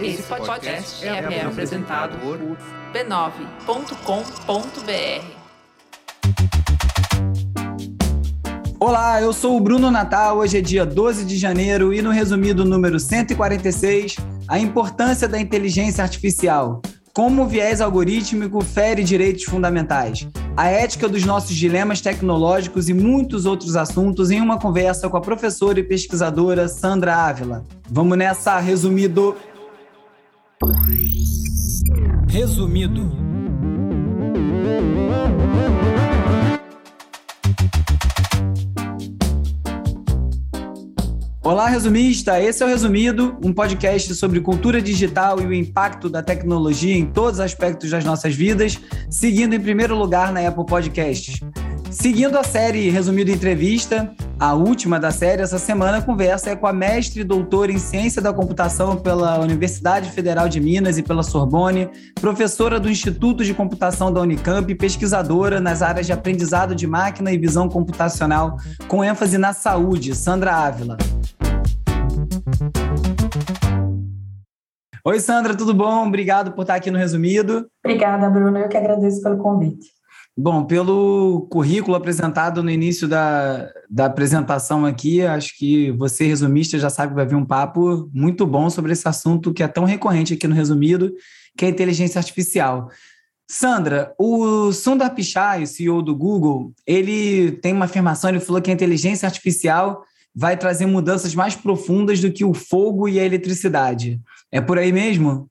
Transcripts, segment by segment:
Esse podcast é, é apresentado por b9.com.br. Olá, eu sou o Bruno Natal. Hoje é dia 12 de janeiro e no resumido número 146, a importância da inteligência artificial. Como o viés algorítmico fere direitos fundamentais, a ética dos nossos dilemas tecnológicos e muitos outros assuntos em uma conversa com a professora e pesquisadora Sandra Ávila. Vamos nessa, resumido. Resumido. Olá, resumista! Esse é o Resumido, um podcast sobre cultura digital e o impacto da tecnologia em todos os aspectos das nossas vidas, seguindo em primeiro lugar na Apple Podcasts. Seguindo a série Resumido Entrevista, a última da série essa semana, conversa é com a mestre e doutora em Ciência da Computação pela Universidade Federal de Minas e pela Sorbonne, professora do Instituto de Computação da Unicamp e pesquisadora nas áreas de aprendizado de máquina e visão computacional, com ênfase na saúde, Sandra Ávila. Oi, Sandra, tudo bom? Obrigado por estar aqui no Resumido. Obrigada, Bruno. Eu que agradeço pelo convite. Bom, pelo currículo apresentado no início da, da apresentação aqui, acho que você, resumista, já sabe que vai vir um papo muito bom sobre esse assunto que é tão recorrente aqui no Resumido, que é a inteligência artificial. Sandra, o Sundar Pichai, CEO do Google, ele tem uma afirmação, ele falou que a inteligência artificial vai trazer mudanças mais profundas do que o fogo e a eletricidade. É por aí mesmo?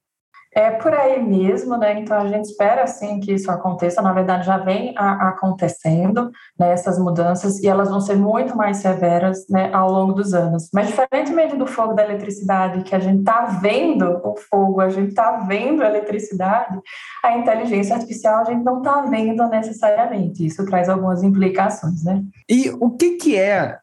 É por aí mesmo, né? Então a gente espera assim que isso aconteça. Na verdade, já vem a, acontecendo né, essas mudanças e elas vão ser muito mais severas né, ao longo dos anos. Mas diferentemente do fogo da eletricidade, que a gente está vendo o fogo, a gente está vendo a eletricidade, a inteligência artificial a gente não está vendo necessariamente. Isso traz algumas implicações, né? E o que que é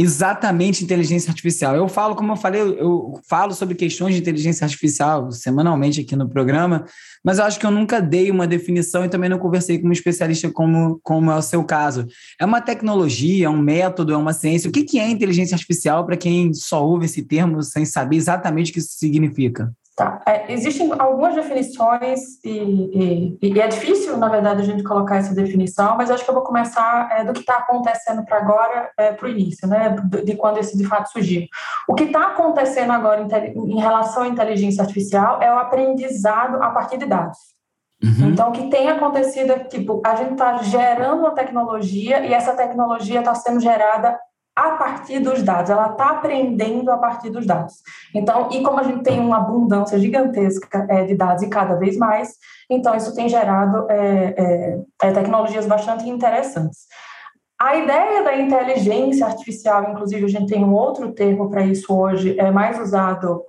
exatamente inteligência artificial. Eu falo, como eu falei, eu falo sobre questões de inteligência artificial semanalmente aqui no programa, mas eu acho que eu nunca dei uma definição e também não conversei com um especialista como, como é o seu caso. É uma tecnologia, é um método, é uma ciência? O que, que é inteligência artificial para quem só ouve esse termo sem saber exatamente o que isso significa? Tá. É, existem algumas definições e, e, e, é difícil, na verdade, a gente colocar essa definição, mas acho que eu vou começar é, do que está acontecendo para agora, é, para o início, né, de, quando esse de fato surgiu. O que está acontecendo agora em, em, relação à inteligência artificial é o aprendizado a partir de dados. Uhum. Então, o que tem acontecido é que, tipo, a gente está gerando uma tecnologia e essa tecnologia está sendo gerada a partir dos dados, ela está aprendendo a partir dos dados. Então, e como a gente tem uma abundância gigantesca é, de dados e cada vez mais, então isso tem gerado é, é, é tecnologias bastante interessantes. A ideia da inteligência artificial, inclusive a gente tem um outro termo para isso hoje, é mais usado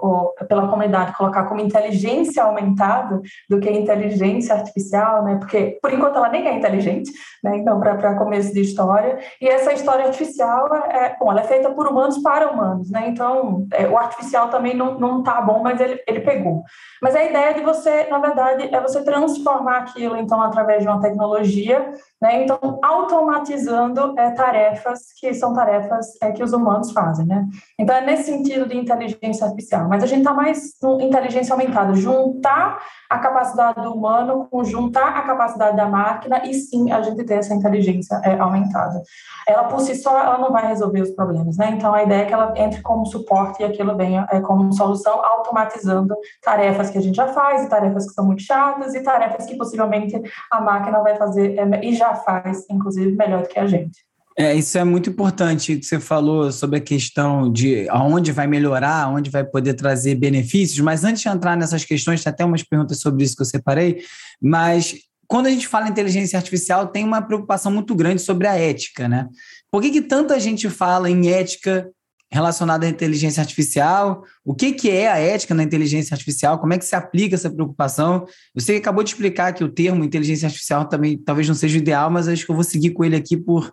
pela comunidade colocar como inteligência aumentada do que inteligência artificial, né? Porque por enquanto ela nem é inteligente, né? Então para começo de história e essa história artificial é, bom, ela é feita por humanos para humanos, né? Então é, o artificial também não não tá bom, mas ele ele pegou. Mas a ideia de você, na verdade, é você transformar aquilo então através de uma tecnologia, né? Então automatizando é, tarefas que são tarefas é, que os humanos fazem, né? Então é nesse sentido de inteligência artificial, mas a gente está mais no inteligência aumentada, juntar a capacidade do humano com juntar a capacidade da máquina e sim a gente ter essa inteligência é, aumentada. Ela por si só ela não vai resolver os problemas, né? Então a ideia é que ela entre como suporte e aquilo venha é, como solução, automatizando tarefas que a gente já faz, tarefas que são muito chatas e tarefas que possivelmente a máquina vai fazer é, e já faz, inclusive melhor do que a gente. É, isso é muito importante que você falou sobre a questão de aonde vai melhorar, aonde vai poder trazer benefícios, mas antes de entrar nessas questões, tem até umas perguntas sobre isso que eu separei, mas quando a gente fala em inteligência artificial, tem uma preocupação muito grande sobre a ética, né? Por que, que tanta gente fala em ética relacionada à inteligência artificial? O que, que é a ética na inteligência artificial? Como é que se aplica essa preocupação? Você acabou de explicar que o termo inteligência artificial também talvez não seja o ideal, mas acho que eu vou seguir com ele aqui por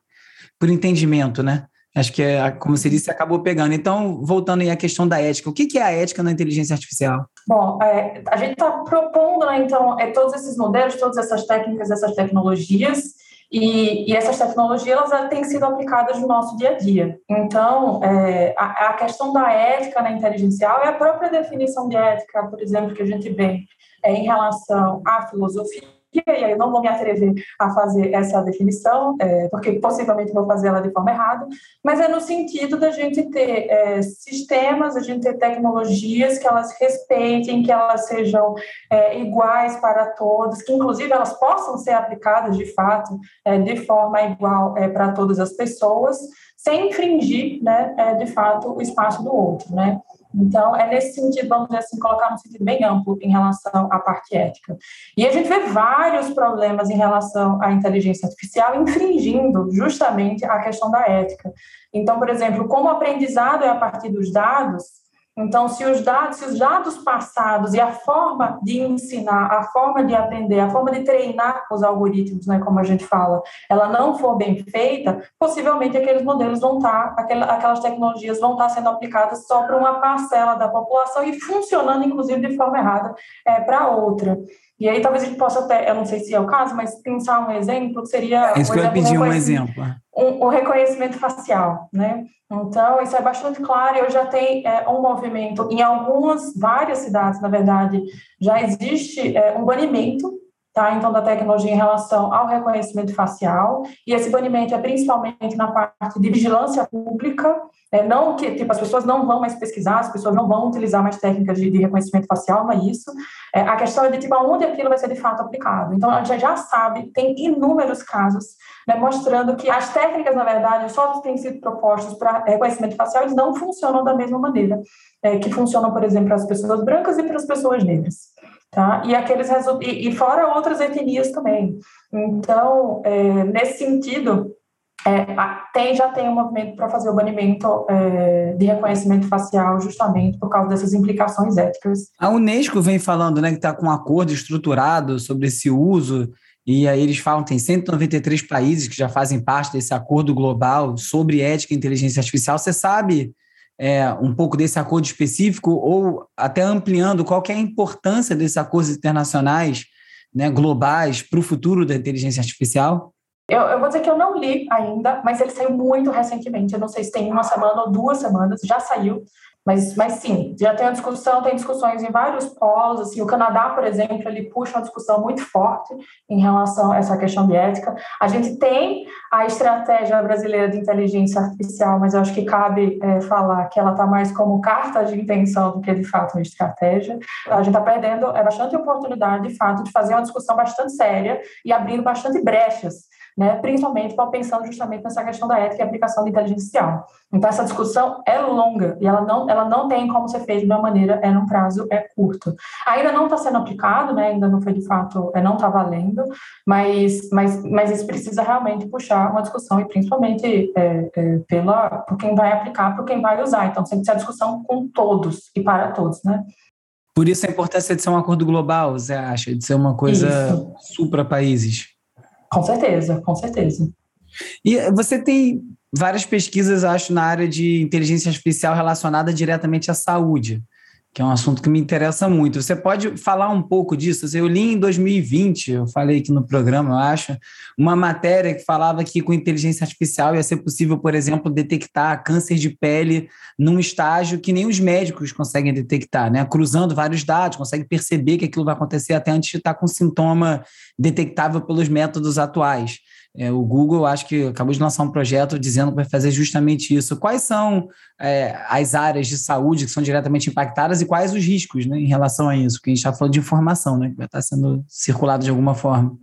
por entendimento, né? Acho que, é, como você disse, acabou pegando. Então, voltando aí à questão da ética, o que é a ética na inteligência artificial? Bom, é, a gente está propondo, né, então, é, todos esses modelos, todas essas técnicas, essas tecnologias, E, e, essas tecnologias elas têm sido aplicadas no nosso dia a dia. Então, é, a, a, questão da ética na inteligencial é a própria definição de ética, por exemplo, que a gente vê é, em relação à filosofia e aí eu não vou me atrever a fazer essa definição, é, porque possivelmente vou fazer ela de forma errada, mas é no sentido da gente ter é, sistemas, a gente ter tecnologias que elas respeitem, que elas sejam é, iguais para todos, que inclusive elas possam ser aplicadas de fato é, de forma igual é, para todas as pessoas, sem infringir, né, é, de fato, o espaço do outro, né? Então, é nesse sentido, vamos dizer assim, colocar um sentido bem amplo em relação à parte ética. E a gente vê vários problemas em relação à inteligência artificial infringindo justamente a questão da ética. Então, por exemplo, como o aprendizado é a partir dos dados, então, se os dados, se os dados passados e a forma de ensinar, a forma de aprender, a forma de treinar os algoritmos, né, como a gente fala, ela não for bem feita, possivelmente aqueles modelos vão estar, aquelas tecnologias vão estar sendo aplicadas só para uma parcela da população e funcionando, inclusive, de forma errada é, para outra. E aí talvez a gente possa até, eu não sei se é o caso, mas pensar um exemplo que seria... É isso que eu ia pedir um exemplo. Um, o reconhecimento facial, né? Então, isso é bastante claro. Eu já tenho é, um movimento, em algumas, várias cidades, na verdade, já existe é, um banimento tá? Então, da tecnologia em relação ao reconhecimento facial, e esse banimento é principalmente na parte de vigilância pública, é, não que, tipo, as pessoas não vão mais pesquisar, as pessoas não vão utilizar mais técnicas de, de reconhecimento facial, não é isso. É, a questão é de, tipo, aonde aquilo vai ser de fato aplicado. Então, a gente já sabe, tem inúmeros casos, né, mostrando que as técnicas, na verdade, só têm sido propostas para reconhecimento facial, eles não funcionam da mesma maneira é, que funcionam, por exemplo, para as pessoas brancas e para as pessoas negras tá? E aqueles e, e fora outras etnias também. Então, é, nesse sentido, é, tem, já tem um movimento para fazer o banimento é, de reconhecimento facial, justamente por causa dessas implicações éticas. A Unesco vem falando né, que está com um acordo estruturado sobre esse uso, e aí eles falam que tem 193 países que já fazem parte desse acordo global sobre ética e inteligência artificial. Você sabe é, um pouco desse acordo específico ou até ampliando qual é a importância desses acordos internacionais né, globais para o futuro da inteligência artificial? Eu, eu, vou dizer que eu não li ainda, mas ele saiu muito recentemente. Eu não sei se tem uma semana ou duas semanas, já saiu. Mas, mas sim, já tem a discussão, tem discussões em vários polos, assim, o Canadá, por exemplo, ele puxa uma discussão muito forte em relação a essa questão de ética. A gente tem a estratégia brasileira de inteligência artificial, mas eu acho que cabe é, falar que ela está mais como carta de intenção do que, de fato, uma estratégia. A gente está perdendo é bastante oportunidade, de fato, de fazer uma discussão bastante séria e abrindo bastante brechas né, principalmente pensando justamente nessa questão da ética e aplicação da inteligência artificial. Então, essa discussão é longa e ela não, ela não tem como ser feita de uma maneira, é num prazo é curto. Ainda não está sendo aplicado, né, ainda não foi de fato, é, não está valendo, mas, mas, mas isso precisa realmente puxar uma discussão e principalmente é, é, pela, por quem vai aplicar, por quem vai usar. Então, tem que ser a discussão com todos e para todos, né? Por isso a importância de ser um acordo global, você acha? De ser uma coisa supra países. Com certeza, com certeza. E você tem várias pesquisas, acho, na área de inteligência artificial relacionada diretamente à saúde, que é um assunto que me interessa muito. Você pode falar um pouco disso? Eu li em 2020, eu falei aqui no programa, eu acho, uma matéria que falava que com inteligência artificial ia ser possível, por exemplo, detectar câncer de pele num estágio que nem os médicos conseguem detectar, né? Cruzando vários dados, consegue perceber que aquilo vai acontecer até antes de estar com sintoma detectável pelos métodos atuais. É, o Google, acho que acabou de lançar um projeto dizendo que vai fazer justamente isso. Quais são é, as áreas de saúde que são diretamente impactadas e quais os riscos né, em relação a isso? Porque a gente está falando de informação, né, que vai estar sendo circulado de alguma forma.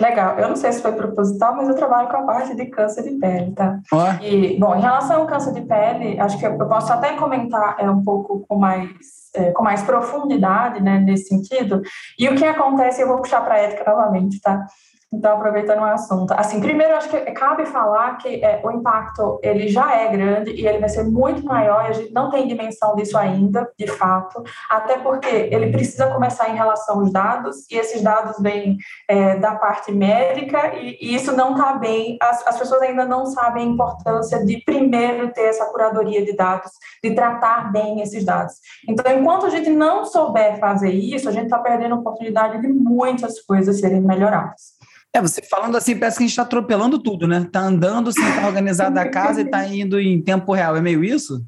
Legal. Eu não sei se foi proposital, mas eu trabalho com a parte de câncer de pele, tá? Oh. E, bom, em relação ao câncer de pele, acho que eu posso até comentar é, um pouco com mais é, com mais profundidade, né, nesse sentido. E o que acontece, eu vou puxar para a ética novamente, tá? Então, aproveitando o assunto. Assim, primeiro, acho que cabe falar que é, o impacto, ele já é grande e ele vai ser muito maior e a gente não tem dimensão disso ainda, de fato, até porque ele precisa começar em relação aos dados e esses dados vêm é, da parte médica e, e isso não está bem, as, as pessoas ainda não sabem a importância de primeiro ter essa curadoria de dados, de tratar bem esses dados. Então, enquanto a gente não souber fazer isso, a gente está perdendo a oportunidade de muitas coisas serem melhoradas. É, você falando assim, parece que a gente está atropelando tudo, né? Está andando sem estar organizado a casa e está indo em tempo real. É meio isso?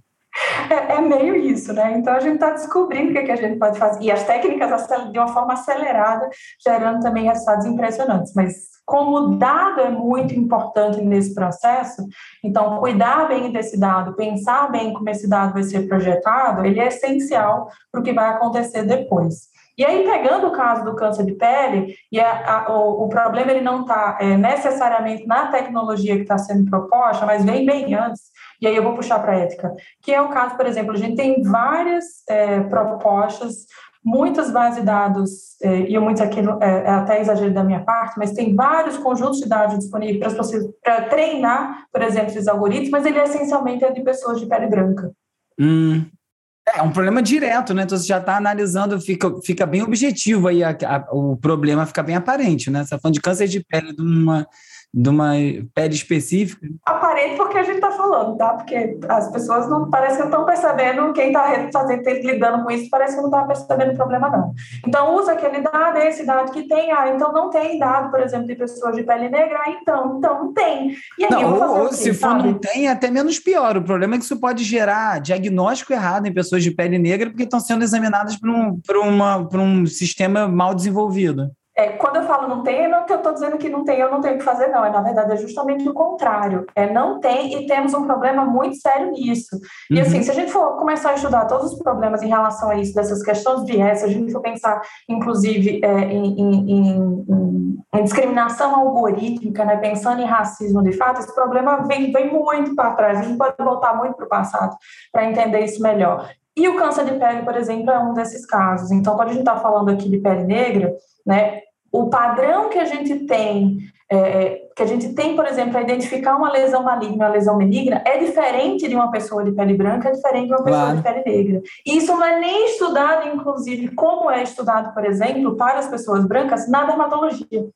É, é, meio isso, né? Então a gente está descobrindo o que, é que, a gente pode fazer. E as técnicas de uma forma acelerada, gerando também resultados impressionantes. Mas como o dado é muito importante nesse processo, então cuidar bem desse dado, pensar bem como esse dado vai ser projetado, ele é essencial para o que vai acontecer depois. E aí, pegando o caso do câncer de pele, e a, a, o, o, problema ele não está é, necessariamente na tecnologia que está sendo proposta, mas vem bem antes, e aí eu vou puxar para a ética, que é o caso, por exemplo, a gente tem várias é, propostas, muitas bases de dados, é, e muitos aqui é, é, até exagero da minha parte, mas tem vários conjuntos de dados disponíveis para treinar, por exemplo, esses algoritmos, mas ele essencialmente é de pessoas de pele branca. Hum, é um problema direto, né? Então você já está analisando, fica, fica bem objetivo aí, a, a, o problema fica bem aparente, né? Você está falando de câncer de pele de uma de uma pele específica? Aparente porque a gente está falando, tá? Porque as pessoas não parece que estão percebendo, quem está fazendo, lidando com isso, parece que não está percebendo o problema, não. Então, usa aquele dado, esse dado que tem, ah, então não tem dado, por exemplo, de pessoas de pele negra, ah, então, então não tem. E aí, não, ou, ou se for não tem, é até menos pior. O problema é que isso pode gerar diagnóstico errado em pessoas de pele negra porque estão sendo examinadas por um, por uma, por um sistema mal desenvolvido. É, quando eu falo não tem, não estou dizendo que não tem, eu não tenho o que fazer, não. É, na verdade, é justamente o contrário. É não tem e temos um problema muito sério nisso. E uhum. assim, se a gente for começar a estudar todos os problemas em relação a isso, dessas questões de viés, se a gente for pensar, inclusive, é, em, em, em, em, discriminação algorítmica, né, pensando em racismo de fato, esse problema vem, vem muito para trás. A gente pode voltar muito para o passado para entender isso melhor. E o câncer de pele, por exemplo, é um desses casos. Então, quando a gente está falando aqui de pele negra, né, o padrão que a gente tem, é, é, que a gente tem, por exemplo, para identificar uma lesão maligna, uma lesão benigna, é diferente de uma pessoa de pele branca, é diferente de uma pessoa claro. de pele negra. E isso não é nem estudado, inclusive, como é estudado, por exemplo, para as pessoas brancas na dermatologia.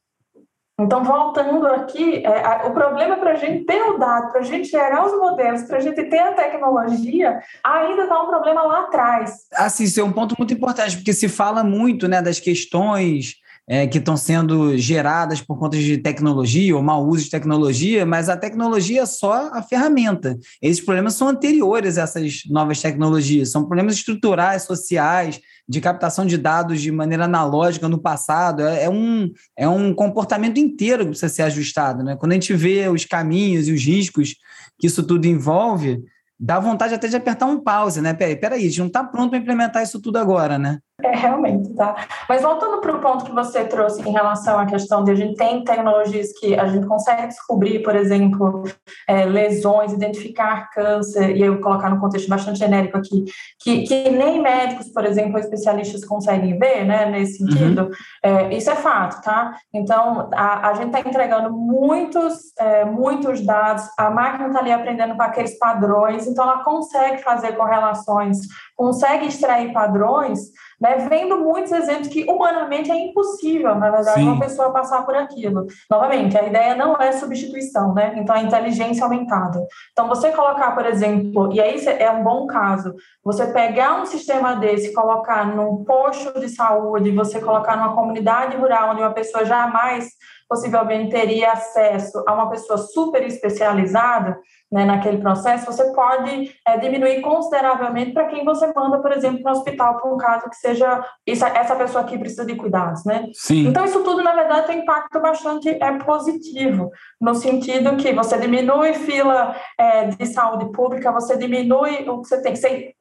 Então, voltando aqui, é, a, o problema para a gente ter o dado, para a gente gerar os modelos, para a gente ter a tecnologia, ainda está um problema lá atrás. Assim, isso é um ponto muito importante, porque se fala muito né, das questões é, que estão sendo geradas por conta de tecnologia ou mau uso de tecnologia, mas a tecnologia é só a ferramenta. Esses problemas são anteriores a essas novas tecnologias, são problemas estruturais, sociais, de captação de dados de maneira analógica no passado. É, é um, é um comportamento inteiro que precisa ser ajustado. Né? Quando a gente vê os caminhos e os riscos que isso tudo envolve, dá vontade até de apertar um pause, né? Peraí, peraí, a gente não está pronto para implementar isso tudo agora, né? É, realmente, tá? Mas voltando para o ponto que você trouxe em relação à questão de a gente tem tecnologias que a gente consegue descobrir, por exemplo, é, lesões, identificar câncer, e eu colocar no contexto bastante genérico aqui, que, que nem médicos, por exemplo, especialistas conseguem ver, né, nesse uhum. sentido, uhum. é, isso é fato, tá? Então, a, a gente está entregando muitos, é, muitos dados, a máquina está ali aprendendo com aqueles padrões, então ela consegue fazer correlações, consegue extrair padrões, né, vendo muitos exemplos que humanamente é impossível, na verdade, Sim. uma pessoa passar por aquilo. Novamente, a ideia não é substituição, né? Então, a inteligência aumentada. Então, você colocar, por exemplo, e aí é um bom caso, você pegar um sistema desse, colocar num posto de saúde, você colocar numa comunidade rural onde uma pessoa jamais possivelmente teria acesso a uma pessoa super especializada né, naquele processo, você pode é, diminuir consideravelmente para quem você manda, por exemplo, no hospital para um caso que seja isso, essa pessoa aqui precisa de cuidados, né? Sim. Então isso tudo na verdade tem impacto bastante é positivo no sentido que você diminui fila é, de saúde pública, você diminui o que você tem, você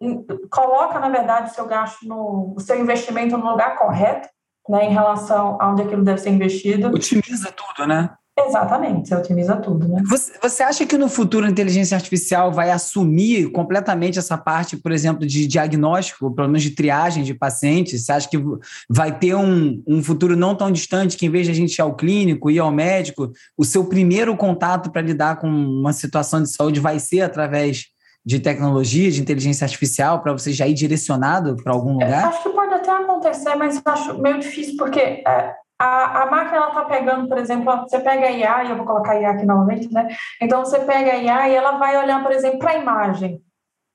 coloca na verdade o seu gasto no o seu investimento no lugar correto né, em relação a onde aquilo deve ser investido. Otimiza tudo, né? Exatamente, você otimiza tudo, né? Você, você acha que no futuro a inteligência artificial vai assumir completamente essa parte, por exemplo, de diagnóstico, pelo menos de triagem de pacientes? Você acha que vai ter um, um futuro não tão distante que, em vez de a gente ir ao clínico, ir ao médico, o seu primeiro contato para lidar com uma situação de saúde vai ser através de tecnologia, de inteligência artificial, para você já ir direcionado para algum lugar? Eu acho que pode até acontecer, mas acho meio difícil, porque é, a, a máquina está pegando, por exemplo, você pega a IA, e eu vou colocar a IA aqui novamente, né? Então, você pega a IA e ela vai olhar, por exemplo, para a imagem.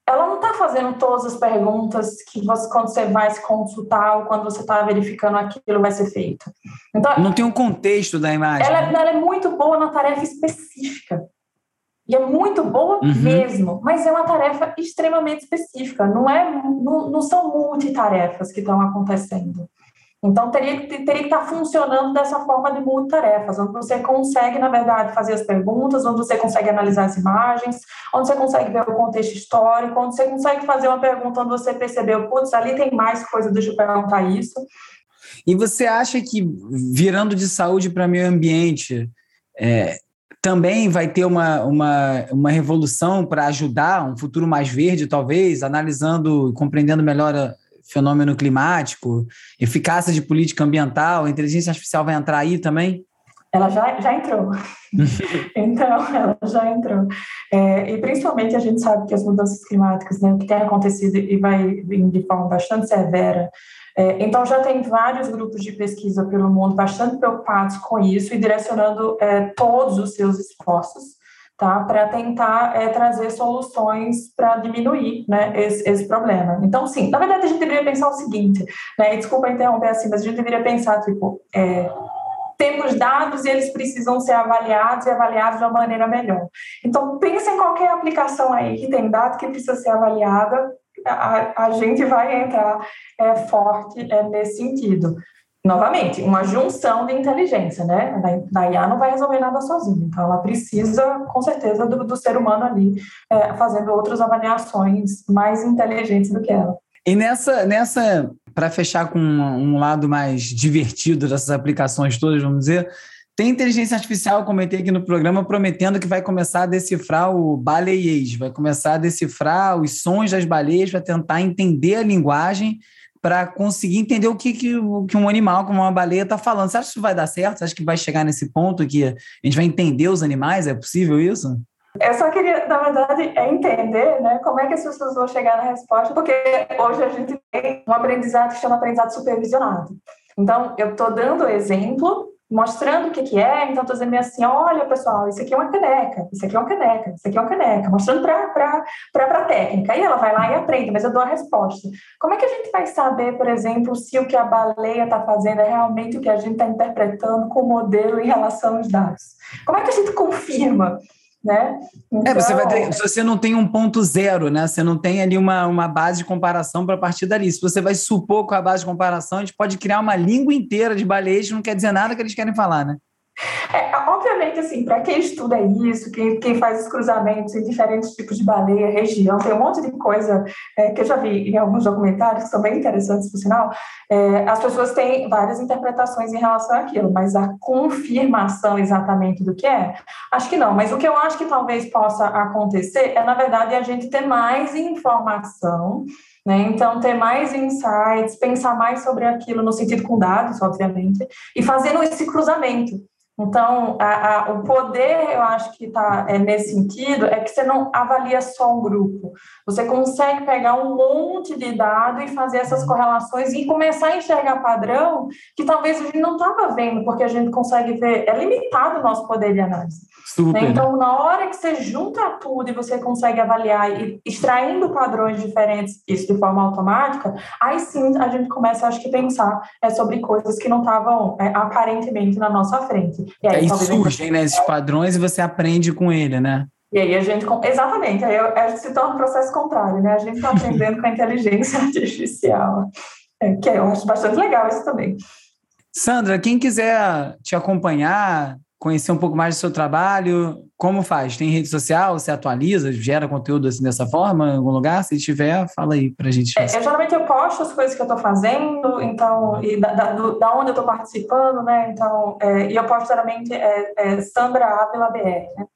Ela não está fazendo todas as perguntas que você, quando você vai se consultar ou quando você está verificando aquilo vai ser feito. Então, não tem um contexto da imagem. Ela, é, ela é muito boa na tarefa específica. E é muito boa uhum. mesmo, mas é uma tarefa extremamente específica. Não, é, não, não são multitarefas que estão acontecendo. Então, teria, teria que estar funcionando dessa forma de multitarefas, onde você consegue, na verdade, fazer as perguntas, onde você consegue analisar as imagens, onde você consegue ver o contexto histórico, onde você consegue fazer uma pergunta onde você percebeu, putz, ali tem mais coisa, deixa eu perguntar isso. E você acha que, virando de saúde para meio ambiente, é, também vai ter uma, uma, uma revolução para ajudar um futuro mais verde, talvez, analisando, compreendendo melhor a, fenômeno climático, eficácia de política ambiental, a inteligência artificial vai entrar aí também? Ela já, já entrou. então, ela já entrou. É, e principalmente a gente sabe que as mudanças climáticas, né, o que tem acontecido e vai vir de forma bastante severa. É, então, já tem vários grupos de pesquisa pelo mundo bastante preocupados com isso e direcionando é, todos os seus esforços tá? Para tentar é, trazer soluções para diminuir, né, esse, esse, problema. Então, sim, na verdade a gente deveria pensar o seguinte, né? Desculpa interromper assim, mas a gente deveria pensar tipo, é, temos dados e eles precisam ser avaliados e avaliados de uma maneira melhor. Então, pensa em qualquer aplicação aí que tem dado que precisa ser avaliada, a, a gente vai entrar é, forte é, nesse sentido novamente, uma junção de inteligência, né? Da IA não vai resolver nada sozinha, então ela precisa, com certeza, do, do ser humano ali é, fazendo outras avaliações mais inteligentes do que ela. E nessa, nessa para fechar com um, lado mais divertido dessas aplicações todas, vamos dizer, tem inteligência artificial, comentei aqui no programa, prometendo que vai começar a decifrar o baleiês, vai começar a decifrar os sons das baleias, vai tentar entender a linguagem para conseguir entender o que, que, que um animal, como uma baleia, está falando. Você acha que vai dar certo? Você acha que vai chegar nesse ponto que a gente vai entender os animais? É possível isso? Eu só queria, na verdade, é entender né, como é que as pessoas vão chegar na resposta, porque hoje a gente tem um aprendizado que chama aprendizado supervisionado. Então, eu estou dando exemplo mostrando o que, que é, então estou dizendo assim, olha pessoal, isso aqui é uma caneca, isso aqui é uma caneca, isso aqui é uma caneca, mostrando para a técnica, aí ela vai lá e aprende, mas eu dou a resposta. Como é que a gente vai saber, por exemplo, se o que a baleia está fazendo é realmente o que a gente está interpretando com o modelo em relação aos dados? Como é que a gente confirma né? Então... É, você vai ter, então se você não tem um ponto zero, né? Você não tem ali uma, uma base de comparação para partir dali. Se você vai supor com a base de comparação, a gente pode criar uma língua inteira de baleias não quer dizer nada que eles querem falar, né? É, obviamente, assim, para quem estuda isso, quem, quem faz os cruzamentos em diferentes tipos de baleia, região, tem um monte de coisa é, que eu já vi em alguns documentários que são bem interessantes, por sinal. É, as pessoas têm várias interpretações em relação àquilo, mas a confirmação exatamente do que é, acho que não. Mas o que eu acho que talvez possa acontecer é, na verdade, a gente ter mais informação né? Então, ter mais insights, pensar mais sobre aquilo no sentido com dados, obviamente, e fazendo esse cruzamento. Então, a, a, o poder, eu acho que está é, nesse sentido, é que você não avalia só um grupo. Você consegue pegar um monte de dado e fazer essas correlações e começar a enxergar padrão que talvez a gente não estava vendo, porque a gente consegue ver, é limitado o nosso poder de análise. Super. Né? Então, na hora que você junta tudo e você consegue avaliar e extraindo padrões diferentes, isso de forma automática, aí sim a gente começa, acho que, pensar é, sobre coisas que não estavam é, aparentemente na nossa frente. E aí, aí surgem né, esses padrões e você aprende com ele, né? E aí a gente, exatamente, aí se torna um processo contrário, né? A gente está aprendendo com a inteligência artificial, é, que eu acho bastante legal isso também. Sandra, quem quiser te acompanhar, conhecer um pouco mais do seu trabalho, como faz? Tem rede social? Você atualiza, gera conteúdo assim dessa forma em algum lugar? Se tiver, fala aí pra gente. É, eu, geralmente eu posto as coisas que eu estou fazendo, então, e da, da, do, da onde eu estou participando, né? Então, é, e eu posto geralmente é, é Sandra Ávila BR, né?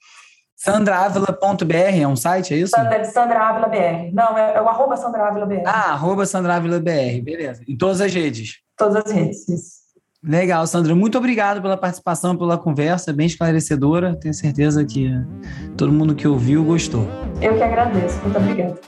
SandraAvila.br é um site, é isso? Sandra, Sandra BR. Não, é, é o arroba Sandra BR. Ah, arroba Sandra BR, beleza. Em todas as redes. Todas as redes, isso. Legal, Sandra. Muito obrigado pela participação, pela conversa, bem esclarecedora. Tenho certeza que todo mundo que ouviu gostou. Eu que agradeço. Muito obrigada.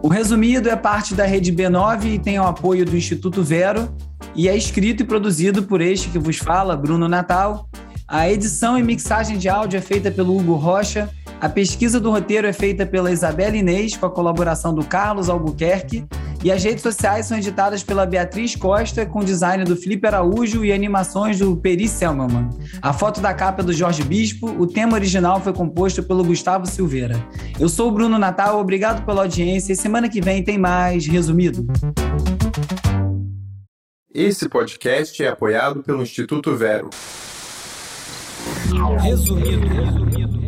O Resumido é parte da Rede B9 e tem o apoio do Instituto Vero e é escrito e produzido por este que vos fala, Bruno Natal. A edição e mixagem de áudio é feita pelo Hugo Rocha. A pesquisa do roteiro é feita pela Isabela Inês, com a colaboração do Carlos Albuquerque. E as redes sociais são editadas pela Beatriz Costa, com design do Felipe Araújo e animações do Peri Selmanman. A foto da capa é do Jorge Bispo, o tema original foi composto pelo Gustavo Silveira. Eu sou o Bruno Natal, obrigado pela audiência e semana que vem tem mais Resumido. Esse podcast é apoiado pelo Instituto Vero. Resumido. Resumido.